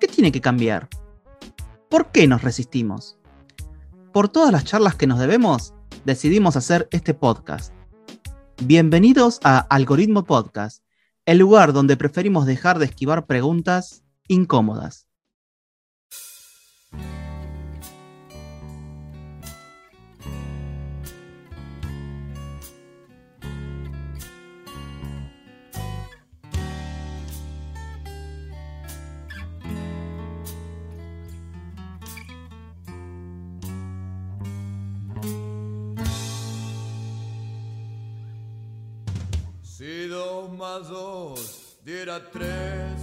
¿Qué tiene que cambiar? ¿Por qué nos resistimos? Por todas las charlas que nos debemos, decidimos hacer este podcast. Bienvenidos a Algoritmo Podcast, el lugar donde preferimos dejar de esquivar preguntas incómodas. Dos diera tres,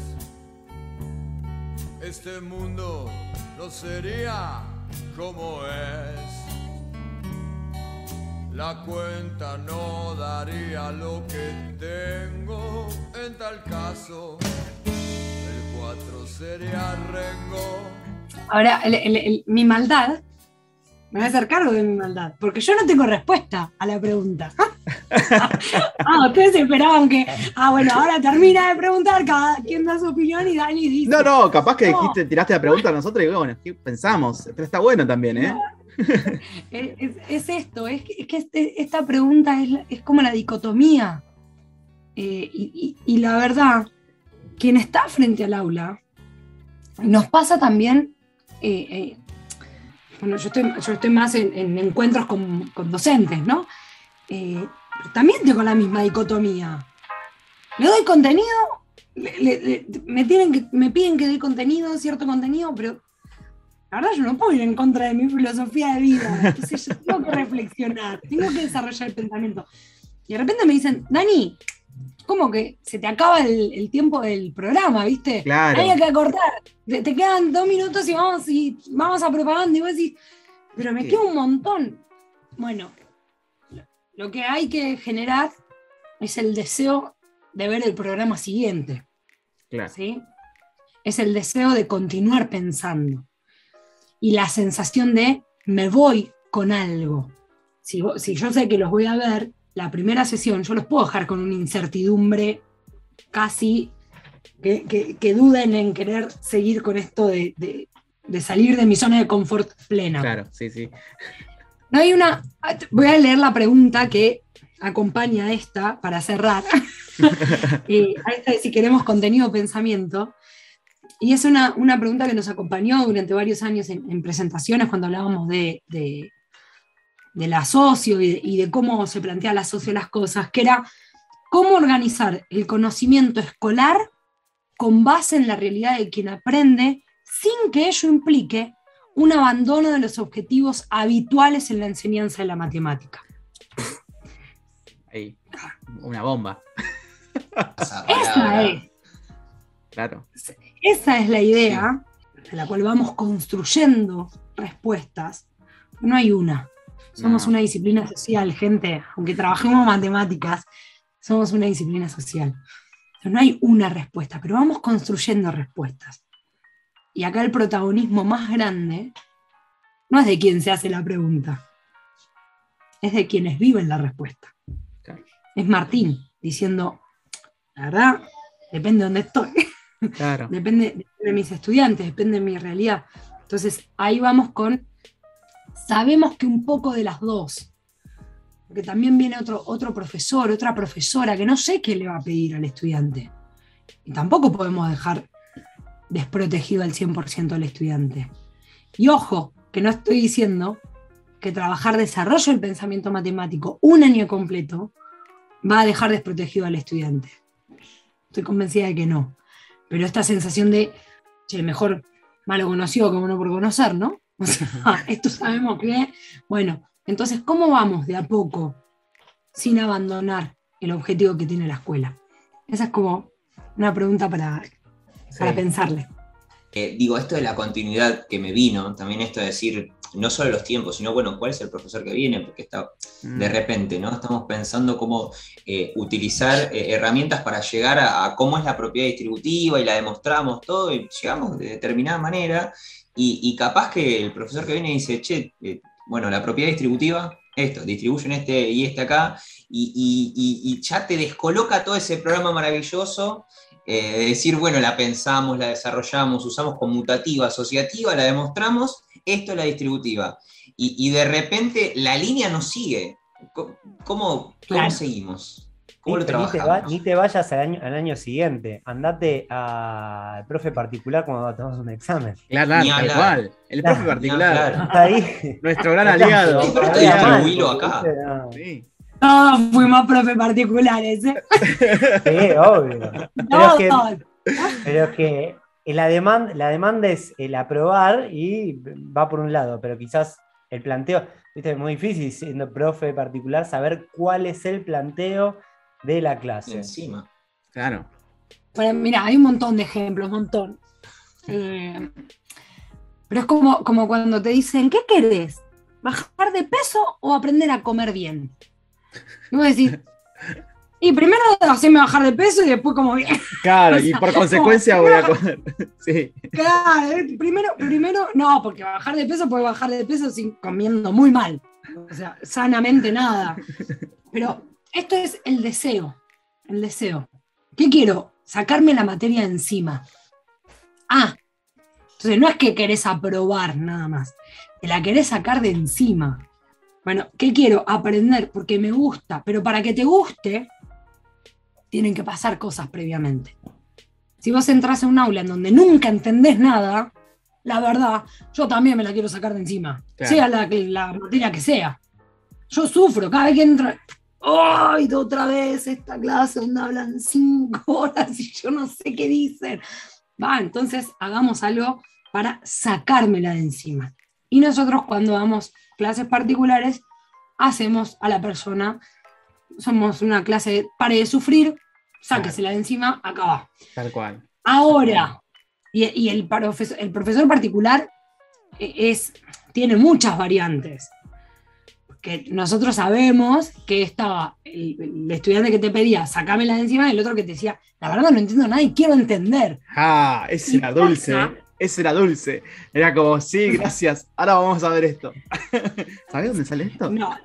este mundo no sería como es. La cuenta no daría lo que tengo, en tal caso el cuatro sería rengo. Ahora, mi maldad, me voy a hacer cargo de mi maldad, porque yo no tengo respuesta a la pregunta. Ah, ustedes esperaban que, ah, bueno, ahora termina de preguntar, cada quien da su opinión y Dani dice. No, no, capaz que No. dijiste, tiraste la pregunta a nosotros y bueno, ¿qué pensamos? Pero está bueno también, ¿eh? Es, es- es esto, es que, es que este- esta pregunta es, es como la dicotomía. Eh, y, y- y la verdad, quien está frente al aula, nos pasa también, eh, eh, bueno, yo estoy, yo estoy más en, en encuentros con, con docentes, ¿no? Eh, pero también tengo la misma dicotomía. Le doy contenido, le- le- le- me, tienen que, me piden que dé contenido, cierto contenido, pero la verdad yo no puedo ir en contra de mi filosofía de vida. Entonces yo tengo que reflexionar, tengo que desarrollar el pensamiento. Y de repente me dicen, Dani, ¿cómo que se te acaba el, el tiempo del programa, viste? Claro. Hay que cortar. Te, te quedan dos minutos y vamos, y vamos a propaganda. Y vos decís, pero me Sí. queda un montón. Bueno, lo- que hay que generar es el deseo de ver el programa siguiente. Claro. ¿sí? Es el deseo de continuar pensando. Y la sensación de me voy con algo. Si, yo sé que los voy a ver, la primera sesión yo los puedo dejar con una incertidumbre casi que, que- que duden en querer seguir con esto de, de- de salir de mi zona de confort plena. Claro, sí, sí. No hay una. Voy a leer la pregunta que acompaña a esta para cerrar. Eh, a esta de si queremos contenido o pensamiento. Y es una, una pregunta que nos acompañó durante varios años en, en presentaciones cuando hablábamos de, de, de la socio y de, y de cómo se plantea la socio las cosas, que era cómo organizar el conocimiento escolar con base en la realidad de quien aprende sin que ello implique un abandono de los objetivos habituales en la enseñanza de la matemática. Ahí. Una bomba. Esa es, Claro. esa es la idea a la cual vamos construyendo respuestas. No hay una. Somos No. una disciplina social, gente. Aunque trabajemos matemáticas, somos una disciplina social. No hay una respuesta, pero vamos construyendo respuestas. Y acá el protagonismo más grande no es de quien se hace la pregunta, es de quienes viven la respuesta. Claro. Es Martín diciendo, la verdad, depende de dónde estoy, Claro. depende de mis estudiantes, depende de mi realidad. Entonces ahí vamos con, sabemos que un poco de las dos, porque también viene otro, otro profesor, otra profesora, que no sé qué le va a pedir al estudiante. Y tampoco podemos dejar desprotegido al 100% al estudiante. Y ojo, que no estoy diciendo que trabajar desarrollo del pensamiento matemático un año completo va a dejar desprotegido al estudiante. Estoy convencida de que no. Pero esta sensación de, che, mejor malo conocido que bueno por conocer, ¿no? O sea, esto sabemos que, bueno, entonces, ¿cómo vamos de a poco sin abandonar el objetivo que tiene la escuela? Esa es como una pregunta para, para Sí. pensarle. Eh, digo, esto de la continuidad que me vino, también esto de decir, no solo los tiempos, sino, bueno, cuál es el profesor que viene, porque está Mm. de repente, ¿no? Estamos pensando cómo eh, utilizar eh, herramientas para llegar a, a cómo es la propiedad distributiva y la demostramos todo y llegamos de determinada manera y, y capaz que el profesor que viene dice, che, eh, bueno, la propiedad distributiva, esto, distribuyen este y este acá y, y- y- y ya te descoloca todo ese programa maravilloso eh, de decir, bueno, la pensamos, la desarrollamos, usamos conmutativa, asociativa, la demostramos, esto es la distributiva. Y, y de repente la línea no sigue. ¿Cómo, cómo Claro. seguimos? ¿Cómo lo Ni te, va- trabajamos? ni te vayas al año, al año siguiente. Andate al profe particular cuando tengas un examen. Claro, claro, tal cual. El Claro. profe particular. hablar. Está ahí. Nuestro gran aliado. Sí, pero esto distribuilo acá. Sí. Todos fuimos profe particulares, ¿eh? Sí, obvio. Pero es que, Todos. pero es que la, demanda, la demanda es el aprobar y va por un lado, pero quizás el planteo, viste, es muy difícil siendo profe particular saber cuál es el planteo de la clase. Encima. Claro. Pero mira, hay un montón de ejemplos, un montón. Eh, pero es como, como cuando te dicen, ¿qué querés? ¿Bajar de peso o aprender a comer bien? Y vos decís, y primero hacerme bajar de peso y después como bien. Claro, O y por consecuencia voy a comer. Sí. Claro, eh, primero, primero, no, porque bajar de peso puede bajar de peso sin comiendo muy mal. O sea, sanamente nada. Pero esto es el deseo. El deseo. ¿Qué quiero? Sacarme la materia de encima. Ah, entonces no es que querés aprobar nada más. Te la querés sacar de encima. Bueno, ¿qué quiero? Aprender porque me gusta. Pero para que te guste, tienen que pasar cosas previamente. Si vos entras en un aula en donde nunca entendés nada, la verdad, yo también me la quiero sacar de encima, Claro. sea la, materia que sea. Yo sufro cada vez que entro. ¡Ay, otra vez esta clase donde hablan cinco horas y yo no sé qué dicen! Va, entonces hagamos algo para sacármela de encima. Y nosotros cuando damos clases particulares, hacemos a la persona, somos una clase de pare de sufrir, sáquesela de encima, acá va. Tal cual. Ahora, y, y el, profesor, el profesor particular eh, es, tiene muchas variantes. Porque nosotros sabemos que estaba el, el estudiante que te pedía, sacámela de encima, y el otro que te decía, la verdad no entiendo nada y quiero entender. Ah, ese Y era dulce. pasa- Ese era dulce. Era como, sí, gracias. Ahora vamos a ver esto. ¿Sabes dónde sale esto? No,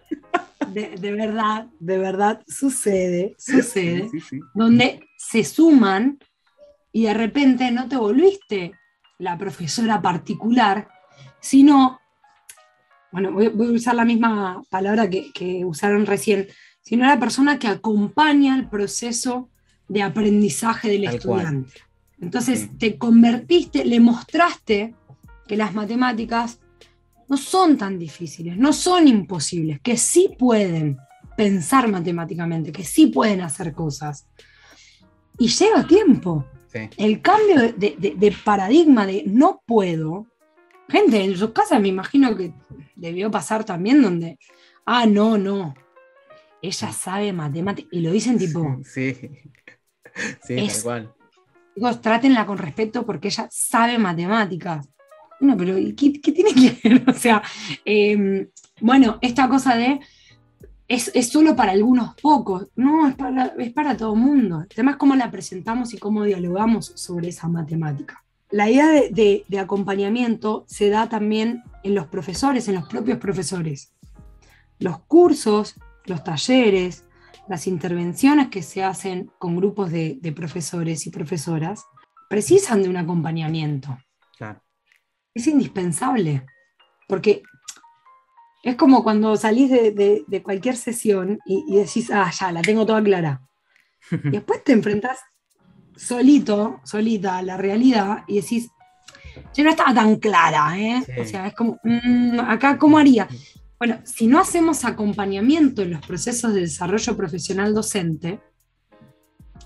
de, de verdad, de verdad sucede, sucede. Sí, sí, sí. donde se suman y de repente no te volviste la profesora particular, sino, bueno, voy, voy a usar la misma palabra que, que usaron recién, sino la persona que acompaña el proceso de aprendizaje del Tal cual. Entonces Sí. te convertiste, le mostraste que las matemáticas no son tan difíciles, no son imposibles, que sí pueden pensar matemáticamente, que sí pueden hacer cosas. Y lleva tiempo. Sí. El cambio de, de- de- de paradigma de no puedo. Gente, en sus casas me imagino que debió pasar también donde, ah, no, no. Ella sabe matemáticas. Y lo dicen tipo, Sí. Sí, Es- tal cual. Chicos, trátenla con respeto porque ella sabe matemáticas. No, pero ¿y ¿qué, tiene que ver? O sea, eh, bueno, esta cosa de es, es solo para algunos pocos. No, es para, es para todo el mundo. El tema es cómo la presentamos y cómo dialogamos sobre esa matemática. La idea de, de- de acompañamiento se da también en los profesores, en los propios profesores. Los cursos, los talleres, las intervenciones que se hacen con grupos de, de profesores y profesoras precisan de un acompañamiento. Claro. Es indispensable, porque es como cuando salís de, de- de cualquier sesión y, y decís, ah, ya, la tengo toda clara. Y después te enfrentás solito, solita a la realidad y decís, yo no estaba tan clara, ¿eh? Sí. O sea, es como, mm, acá, ¿cómo haría? Bueno, si no hacemos acompañamiento en los procesos de desarrollo profesional docente,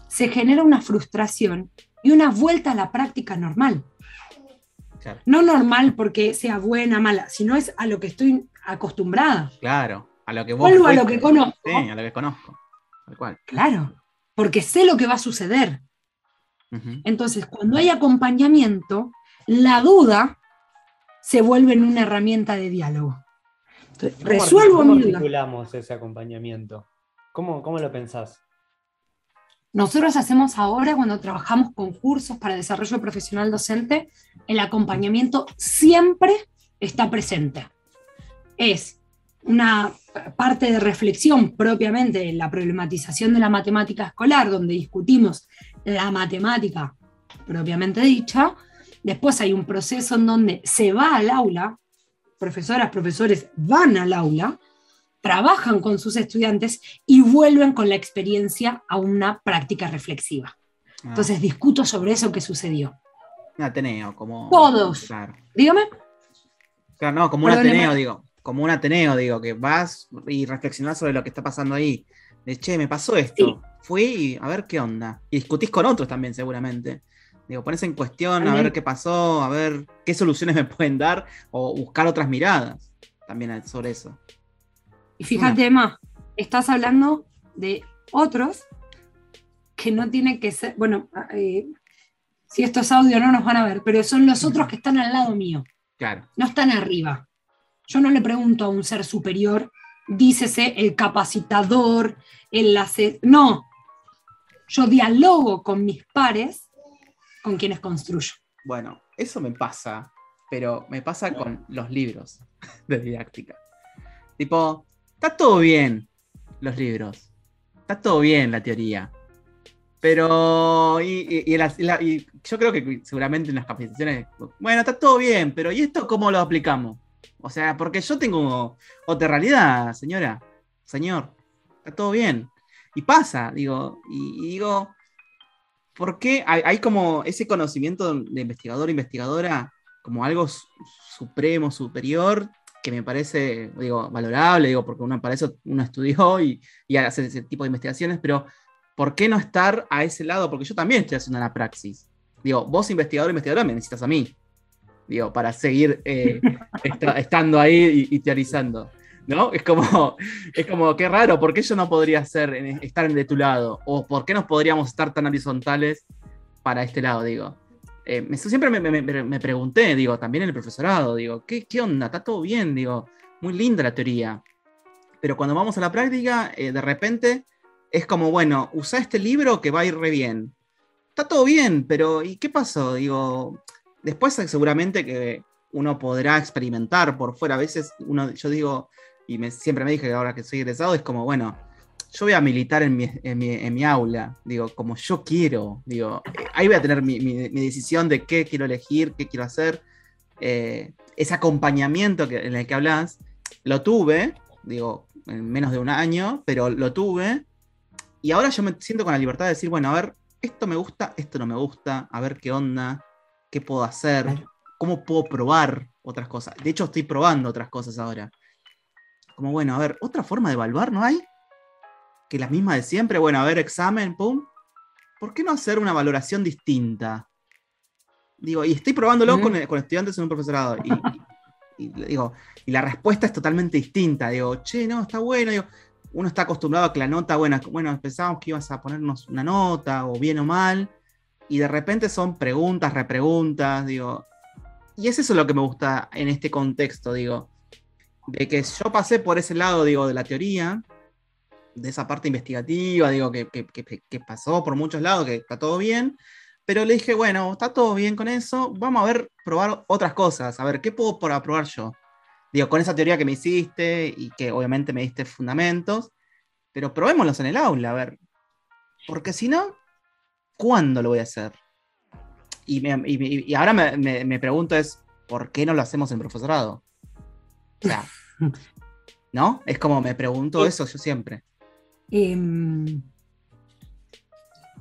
se genera una frustración y una vuelta a la práctica normal. Claro. No normal porque sea buena, mala, sino es a lo que estoy acostumbrada. Claro. A lo que vos. Vuelvo a lo que conozco. Sí, a lo que conozco. Tal cual. Claro, porque sé lo que va a suceder. Entonces, cuando hay acompañamiento, la duda se vuelve en una herramienta de diálogo. ¿Cómo resuelvo ¿Cómo mi duda. articulamos ese acompañamiento? ¿Cómo, cómo lo pensás? Nosotros hacemos ahora, cuando trabajamos con cursos para desarrollo profesional docente, el acompañamiento siempre está presente. Es una parte de reflexión propiamente en la problematización de la matemática escolar, donde discutimos la matemática propiamente dicha. Después hay un proceso en donde se va al aula, profesoras, profesores van al aula, trabajan con sus estudiantes y vuelven con la experiencia a una práctica reflexiva. Ah, Entonces discuto sobre eso que sucedió. un Ateneo, como. Todos. Claro. Dígame. Claro, no, como un. Ateneo, digo. Como un Ateneo, digo, que vas y reflexionás sobre lo que está pasando ahí. De che, me pasó esto. Sí. Fui y a ver qué onda. Y discutís con otros también, seguramente. Digo, pones en cuestión a ver qué pasó, a ver qué soluciones me pueden dar o buscar otras miradas también sobre eso. Y fíjate más, estás hablando de otros que no tienen que ser, bueno, eh, si esto es audio no nos van a ver, pero son los otros que están al lado mío, Claro. no están arriba. Yo no le pregunto a un ser superior, dícese el capacitador, el no. Yo dialogo con mis pares, con quienes construyo. Bueno, eso me pasa, pero me pasa con los libros de didáctica. Tipo, está todo bien los libros, está todo bien la teoría, pero y, la- y yo creo que seguramente en las capacitaciones, bueno, está todo bien, pero ¿y esto cómo lo aplicamos? O sea, porque yo tengo otra realidad, señora, señor, está todo bien. Y pasa, digo, y digo, ¿por qué hay, hay como ese conocimiento de investigador, investigadora, como algo su- supremo, superior, que me parece, digo, valorable, digo, porque uno para eso uno estudió y, y hace ese tipo de investigaciones, pero ¿por qué no estar a ese lado? Porque yo también estoy haciendo la praxis. Digo, vos investigador, investigadora, me necesitas a mí. Digo, para seguir eh, esta- estando ahí y, y teorizando. ¿No? Es como, es como, qué raro, ¿por qué yo no podría ser, estar de tu lado? ¿O por qué nos podríamos estar tan horizontales para este lado, digo? Eh, siempre me- me- me pregunté, digo, también en el profesorado, digo, ¿qué, qué onda? ¿Está todo bien? Digo, muy linda la teoría. Pero cuando vamos a la práctica, eh, de repente es como, bueno, usa este libro que va a ir re bien. Está todo bien, pero ¿y qué pasó? Digo, después seguramente que uno podrá experimentar por fuera. A veces uno, yo digo, y me- siempre me dije que ahora que soy egresado, es como, bueno, yo voy a militar en mi, en mi- en mi aula, digo, como yo quiero, digo, eh, ahí voy a tener mi, mi- decisión de qué quiero elegir, qué quiero hacer. Eh, ese acompañamiento que, en el que hablas, lo tuve, digo, en menos de un año, pero lo tuve, y ahora yo me siento con la libertad de decir, bueno, a ver, esto me gusta, esto no me gusta, a ver qué onda, qué puedo hacer, cómo puedo probar otras cosas. De hecho, estoy probando otras cosas ahora. Como, bueno, a ver, otra forma de evaluar, ¿no hay? Que la misma de siempre, bueno, a ver, examen, pum. ¿Por qué no hacer una valoración distinta? Digo, y estoy probándolo Mm. con, con estudiantes en un profesorado. Y, y- y digo, y la respuesta es totalmente distinta. Digo, che, no, está bueno. Digo, uno está acostumbrado a que la nota, bueno, bueno, pensábamos que ibas a ponernos una nota, o bien o mal, y de repente son preguntas, repreguntas, digo. Y es eso lo que me gusta en este contexto, digo. De que yo pasé por ese lado, digo, de la teoría, de esa parte investigativa, digo, que, que- pasó por muchos lados, que está todo bien, pero le dije, bueno, está todo bien con eso, vamos a ver, probar otras cosas, a ver, ¿qué puedo para probar yo? Digo, con esa teoría que me hiciste y que obviamente me diste fundamentos, pero probémoslos en el aula, a ver. Porque si no, ¿cuándo lo voy a hacer? Y me- y ahora me, me- me pregunto es, ¿por qué no lo hacemos en profesorado? O sea, ¿no? Es como me pregunto eso yo siempre. Em,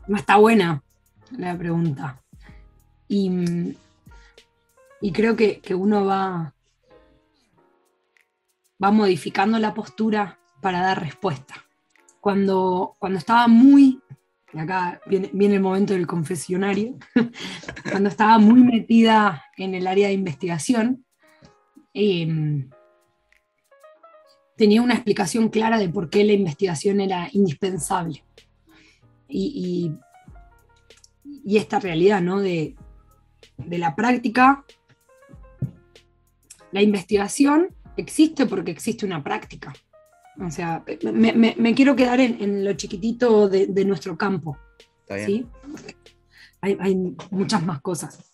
no está buena la pregunta. Y, y creo que, que uno va, va modificando la postura para dar respuesta. Cuando, cuando estaba muy, y acá viene, viene el momento del confesionario, cuando estaba muy metida en el área de investigación, em, tenía una explicación clara de por qué la investigación era indispensable. Y, y- y esta realidad, ¿no? De de la práctica, la investigación existe porque existe una práctica. O sea, me, me- me quiero quedar en, en lo chiquitito de, de nuestro campo. Está bien. ¿sí? Hay, hay muchas más cosas.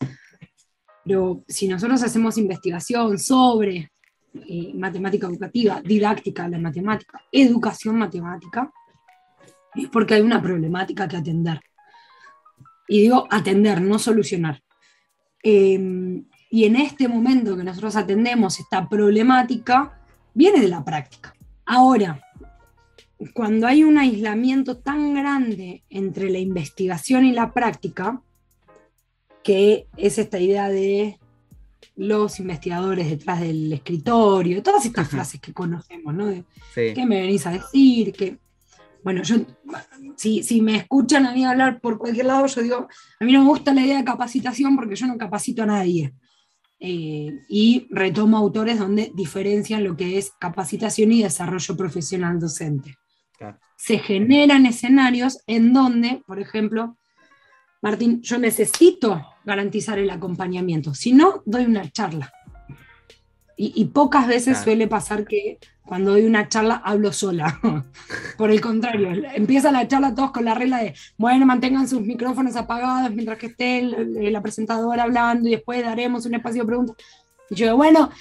Pero si nosotros hacemos investigación sobre matemática educativa, didáctica de la matemática, educación matemática, es porque hay una problemática que atender. Y digo atender, no solucionar. Eh, y en este momento que nosotros atendemos esta problemática, viene de la práctica. Ahora, cuando hay un aislamiento tan grande entre la investigación y la práctica, que es esta idea de los investigadores detrás del escritorio, todas estas frases que conocemos, ¿no? De, Sí. ¿Qué me venís a decir? Que, bueno, yo, si, si me escuchan a mí hablar por cualquier lado, yo digo, a mí no me gusta la idea de capacitación porque yo no capacito a nadie. Eh, y retomo autores donde diferencian lo que es capacitación y desarrollo profesional docente. Claro. Se generan escenarios en donde, por ejemplo, Martín, yo necesito garantizar el acompañamiento, si no, doy una charla. Y, y pocas veces Claro. suele pasar que cuando doy una charla hablo sola. Por el contrario, empieza la charla todos con la regla de, bueno, mantengan sus micrófonos apagados mientras que esté el- la presentadora hablando y después daremos un espacio de preguntas. Y yo bueno,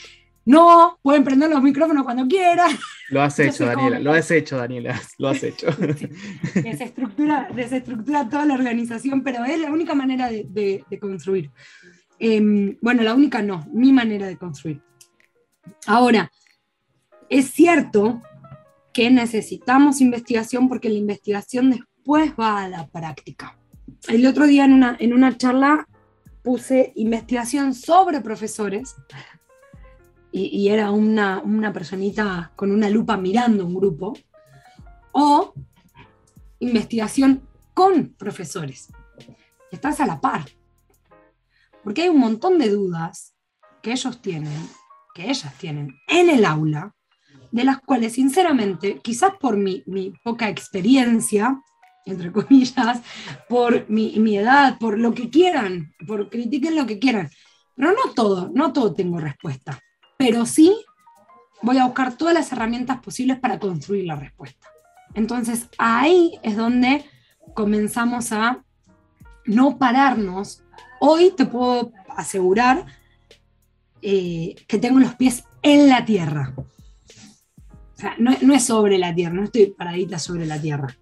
no, pueden prender los micrófonos cuando quieran. Lo has hecho, como- Daniela. Lo has hecho, Daniela. Lo has hecho. desestructura, desestructura toda la organización, pero es la única manera de, de- de construir. Em, bueno, la única no, mi manera de construir. Ahora, es cierto que necesitamos investigación porque la investigación después va a la práctica. El otro día en una, en una charla puse investigación sobre profesores y, era una, una personita con una lupa mirando un grupo, o investigación con profesores. Estás a la par. Porque hay un montón de dudas que ellos tienen, que ellas tienen en el aula, de las cuales, sinceramente, quizás por mi, mi poca experiencia, entre comillas, por mi, mi edad, por lo que quieran, por critiquen lo que quieran, pero no todo, no todo tengo respuesta. Pero sí voy a buscar todas las herramientas posibles para construir la respuesta. Entonces ahí es donde comenzamos a no pararnos. Hoy te puedo asegurar eh, que tengo los pies en la tierra. O sea, no, no es sobre la tierra, no estoy paradita sobre la tierra.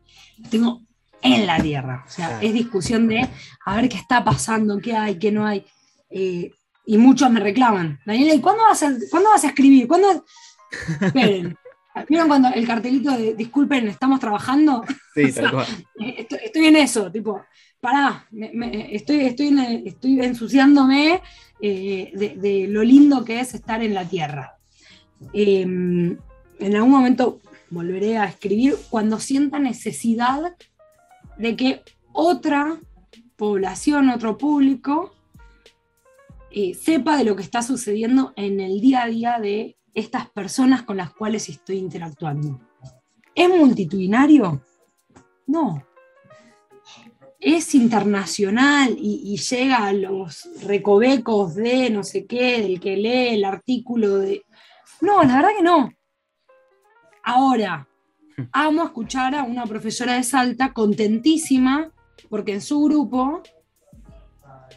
Tengo en la tierra. O sea, es discusión de a ver qué está pasando, qué hay, qué no hay. Eh, y muchos me reclaman. Daniela, ¿y cuándo vas a, ¿cuándo vas a escribir? ¿Cuándo? Esperen. ¿Vieron cuando el cartelito de disculpen, estamos trabajando? Sí, tal cual. Eh, Estoy, estoy en eso, tipo, pará, me- me- estoy, estoy, en el- estoy ensuciándome eh, de, de lo lindo que es estar en la tierra. Eh, en algún momento volveré a escribir cuando sienta necesidad de que otra población, otro público, eh, sepa de lo que está sucediendo en el día a día de estas personas con las cuales estoy interactuando. ¿Es multitudinario? No. Es internacional y, y llega a los recovecos de no sé qué, del que lee el artículo de... No, la verdad que no. Ahora, amo escuchar a una profesora de Salta contentísima porque en su grupo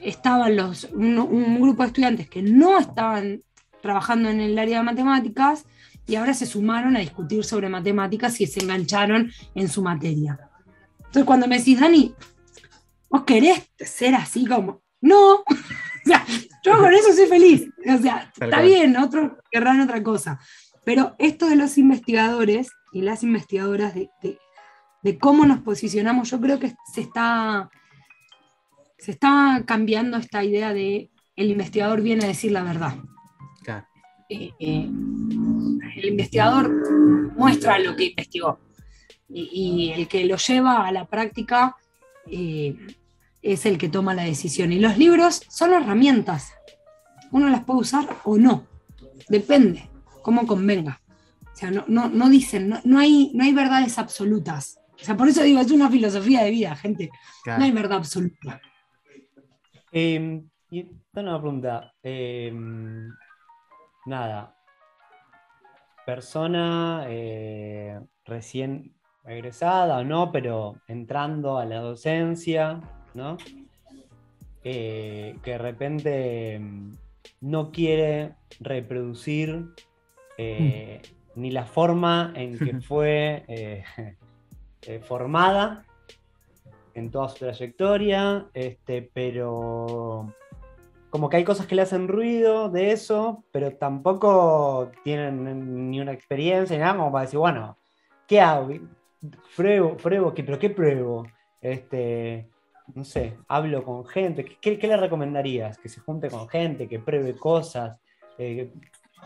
estaban los, un, un grupo de estudiantes que no estaban trabajando en el área de matemáticas y ahora se sumaron a discutir sobre matemáticas y se engancharon en su materia. Entonces cuando me decís, Dani, ¿vos querés ser así como? No, o sea, yo con eso soy feliz. O sea, Tal está cual. bien, otros querrán otra cosa. Pero esto de los investigadores y las investigadoras de, de- de cómo nos posicionamos, yo creo que se está, se está cambiando esta idea de el investigador viene a decir la verdad. Claro. Eh, eh, el investigador muestra lo que investigó y, y el que lo lleva a la práctica eh, es el que toma la decisión. Y los libros son herramientas. Uno las puede usar o no. Depende, cómo convenga. O sea, no, no, no dicen, no, no hay, no hay verdades absolutas. O sea, por eso digo, es una filosofía de vida, gente. claro. No hay verdad absoluta. Eh, Y tengo una pregunta. eh, nada. Persona eh, recién egresada o no, pero entrando a la docencia, ¿no? Eh, que de repente mm, no quiere reproducir eh, ni la forma en que fue formada en toda su trayectoria, este, pero como que hay cosas que le hacen ruido de eso, pero tampoco tienen ni una experiencia ni nada como para decir, bueno, ¿qué hago? Pruebo, pruebo, ¿qué, pero ¿qué pruebo? Este, no sé, hablo con gente. ¿Qué, qué le recomendarías? Que se junte con gente, que pruebe cosas. Eh,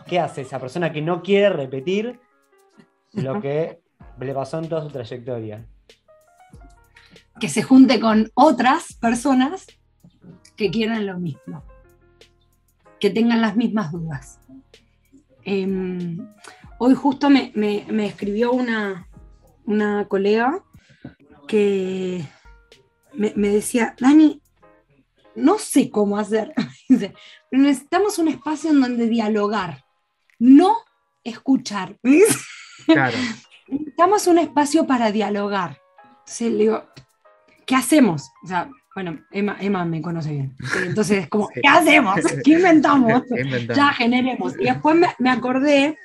¿Qué hace esa persona que no quiere repetir lo que le pasó en toda su trayectoria? Que se junte con otras personas que quieran lo mismo, que tengan las mismas dudas. Eh, hoy justo me, me- me escribió una, una colega que me, me decía, Dani, no sé cómo hacer, necesitamos un espacio en donde dialogar, no escuchar. Claro. Necesitamos un espacio para dialogar. Entonces le digo, ¿qué hacemos? O sea, bueno, Emma, Emma me conoce bien. Entonces, como, Sí. ¿qué hacemos? ¿Qué inventamos? ¿Qué inventamos? ya generemos. Y después me, me acordé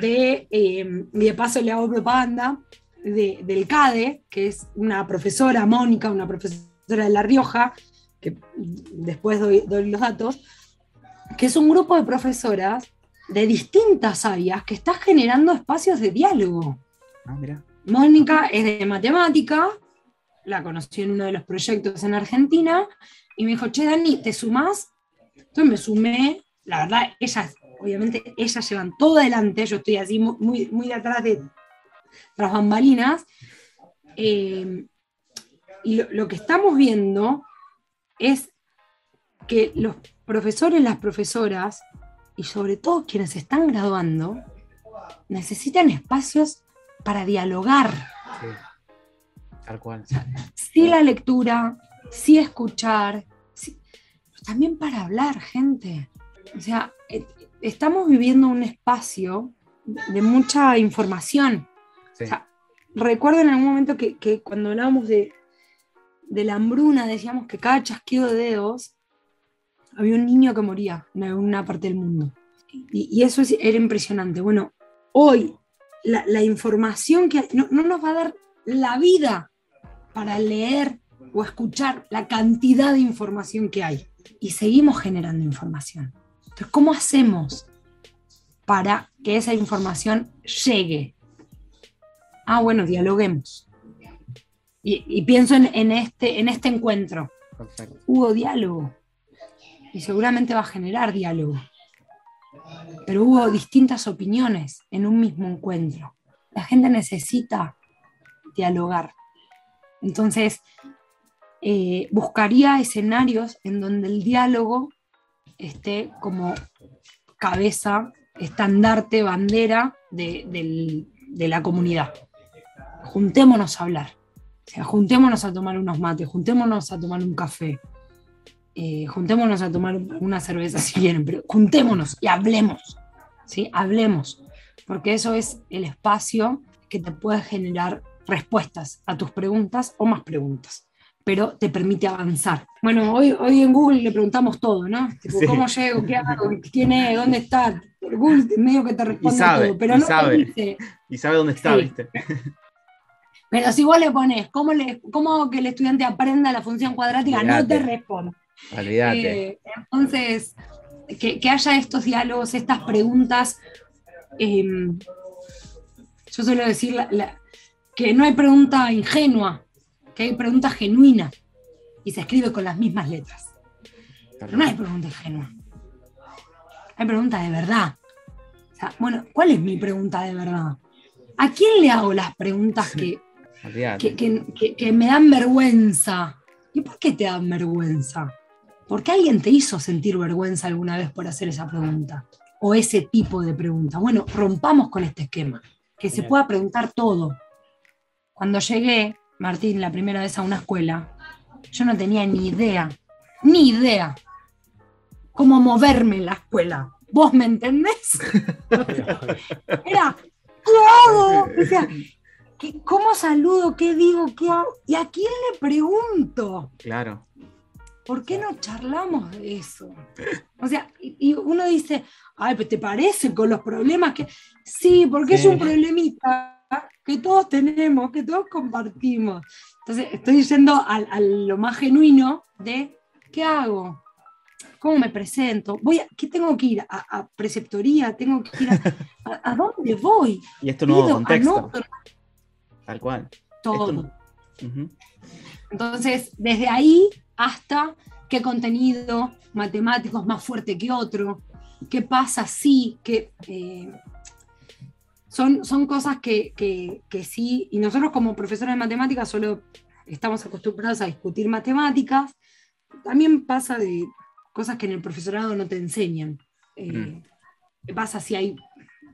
de, eh, y de paso le hago propaganda, de- del CADE, que es una profesora, Mónica, una profesora de La Rioja, que después doy, doy los datos, que es un grupo de profesoras de distintas áreas que está generando espacios de diálogo. Ah, mira. Mónica es de matemática, la conocí en uno de los proyectos en Argentina, y me dijo, che, Dani, ¿te sumás? Entonces me sumé, la verdad, ellas, obviamente, ellas llevan todo adelante, yo estoy así mu- muy, muy de atrás de tras bambalinas, eh, y lo, que estamos viendo es que los profesores, las profesoras, y sobre todo quienes están graduando, necesitan espacios para dialogar. Sí. Tal cual. Sí la lectura, sí escuchar, sí- pero también para hablar, gente. O sea, eh, estamos viviendo un espacio de mucha información. Sí. O sea, recuerdo en algún momento que, que cuando hablábamos de, de la hambruna, decíamos que cada chasquido de dedos había un niño que moría en alguna parte del mundo. Y, y eso es- era impresionante. Bueno, hoy la, la información que hay, no, no nos va a dar la vida para leer o escuchar la cantidad de información que hay. Y seguimos generando información. Entonces, ¿cómo hacemos para que esa información llegue? Ah, bueno, dialoguemos. Y, y pienso en, en este, en este encuentro. Perfecto. Hubo diálogo. Y seguramente va a generar diálogo. Pero hubo distintas opiniones en un mismo encuentro. La gente necesita dialogar. Entonces, eh, buscaría escenarios en donde el diálogo esté como cabeza, estandarte, bandera de, la comunidad. Juntémonos a hablar. O sea, juntémonos a tomar unos mates, juntémonos a tomar un café, eh, juntémonos a tomar una cerveza si quieren, pero juntémonos y hablemos. ¿sí? Hablemos, porque eso es el espacio que te puede generar respuestas a tus preguntas o más preguntas, pero te permite avanzar. Bueno, hoy, hoy en Google le preguntamos todo, ¿no? Tipo, Sí. ¿Cómo llego? ¿Qué hago? ¿Quién es? ¿Dónde está? Google medio que te responde sabe, todo, pero y no te sabe. dice, Y sabe dónde está, Sí. ¿viste? pero si vos le pones, ¿cómo, le, ¿cómo que el estudiante aprenda la función cuadrática? No te responde. Eh, entonces, que, que haya estos diálogos, estas preguntas. eh, yo suelo decir la- la- que no hay pregunta ingenua, que hay pregunta genuina y se escribe con las mismas letras. Pero no hay pregunta ingenua. Hay pregunta de verdad. O sea, bueno, ¿cuál es mi pregunta de verdad? ¿A quién le hago las preguntas que, que, que- me dan vergüenza. ¿Y por qué te dan vergüenza? Porque alguien te hizo sentir vergüenza alguna vez por hacer esa pregunta o ese tipo de pregunta. Bueno, rompamos con este esquema, que se pueda preguntar todo. Cuando llegué, Martín, la primera vez a una escuela, yo no tenía ni idea, ni idea cómo moverme en la escuela. ¿Vos me entendés? Era, ¿qué hago? O sea, ¿qué- ¿cómo saludo? ¿Qué digo? ¿Qué hago? ¿Y a quién le pregunto? Claro. ¿Por qué no charlamos de eso? O sea, y, uno dice, ay, pues te parece con los problemas que. Sí, porque es un problemita que todos tenemos, que todos compartimos. Entonces, estoy yendo al- a, lo más genuino de ¿qué hago? ¿Cómo me presento? Voy a, ¿Qué tengo que ir? ¿A, a preceptoría? ¿Tengo que ir a, a- a dónde voy? Y es tu nuevo contexto. anoto, Tal cual. todo. Entonces, desde ahí hasta qué contenido matemático es más fuerte que otro, qué pasa si, que son, son cosas que, que- que sí, y nosotros como profesores de matemáticas solo estamos acostumbrados a discutir matemáticas, también pasa de cosas que en el profesorado no te enseñan. Eh, Mm. ¿Qué pasa si hay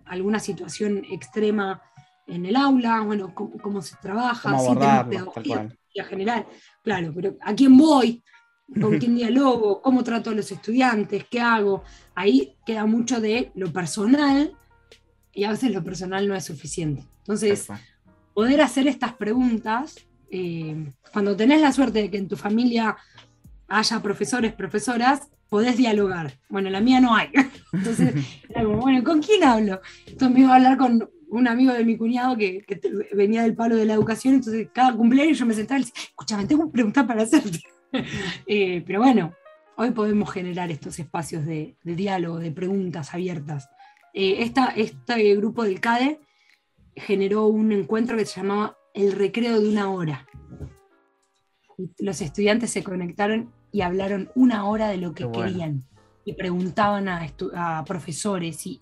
alguna situación extrema en el aula? Bueno, cómo, cómo se trabaja, Cómo abordarlo, pedagogía general, claro, pero ¿a quién voy? ¿Con quién dialogo? ¿Cómo trato a los estudiantes? ¿Qué hago? Ahí queda mucho de lo personal y a veces lo personal no es suficiente. Entonces, poder hacer estas preguntas, eh, cuando tenés la suerte de que en tu familia haya profesores, profesoras, podés dialogar. Bueno, la mía no hay. Entonces, era como, bueno, ¿con quién hablo? Entonces me iba a hablar con un amigo de mi cuñado que, venía del palo de la educación, entonces cada cumpleaños yo me sentaba y le decía, escúchame, tengo una pregunta para hacerte. Eh, pero bueno, hoy podemos generar estos espacios de, de diálogo, de preguntas abiertas. Eh, esta, este grupo del CADE generó un encuentro que se llamaba El Recreo de una Hora. Y los estudiantes se conectaron y hablaron una hora de lo que bueno. querían y preguntaban a, profesores y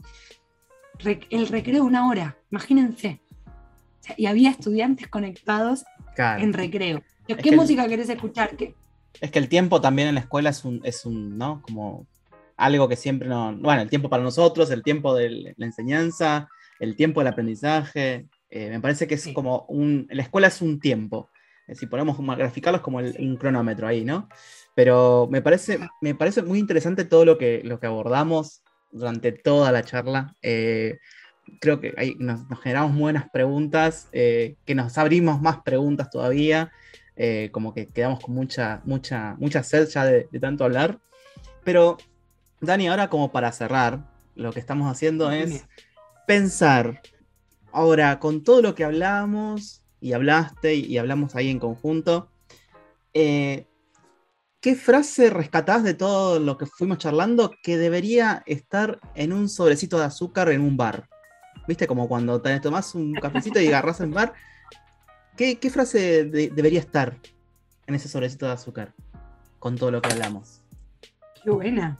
rec- el recreo de una hora, imagínense. O sea, y había estudiantes conectados Claro. en recreo. ¿Qué que el- música querés escuchar? ¿Qué? Es que el tiempo también en la escuela es un, es un, ¿no? Como algo que siempre no. Bueno, el tiempo para nosotros, el tiempo de la enseñanza, el tiempo del aprendizaje. eh, me parece que es Sí. como un. La escuela es un tiempo. Si ponemos como a graficarlo es como el- un cronómetro ahí, ¿no? Pero me parece, me parece muy interesante todo lo que, lo que abordamos durante toda la charla. Eh, creo que ahí nos, nos generamos buenas preguntas, eh, que nos abrimos más preguntas todavía. eh, como que quedamos con mucha, mucha, mucha sed ya de, de tanto hablar. Pero, Dani, ahora como para cerrar, lo que estamos haciendo es Dime. pensar, ahora, con todo lo que hablamos, y hablaste, y hablamos ahí en conjunto, eh, ¿qué frase rescatás de todo lo que fuimos charlando que debería estar en un sobrecito de azúcar en un bar? ¿Viste? Como cuando te tomás un cafecito y agarrás en bar. ¿Qué, qué frase de- debería estar en ese sobrecito de azúcar? Con todo lo que hablamos. Qué buena.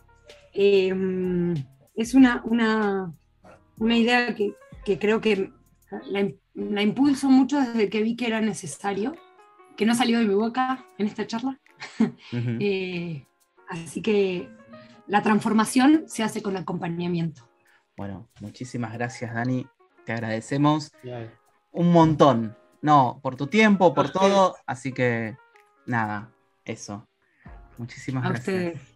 Eh, es una, una, una idea que, que creo que la, la impulso mucho desde que vi que era necesario, que no salió de mi boca en esta charla. Eh, así que la transformación se hace con acompañamiento. Bueno, muchísimas gracias, Dani. Te agradecemos un montón. No, por tu tiempo, por todo. Así que, nada, eso. Muchísimas A gracias. ustedes.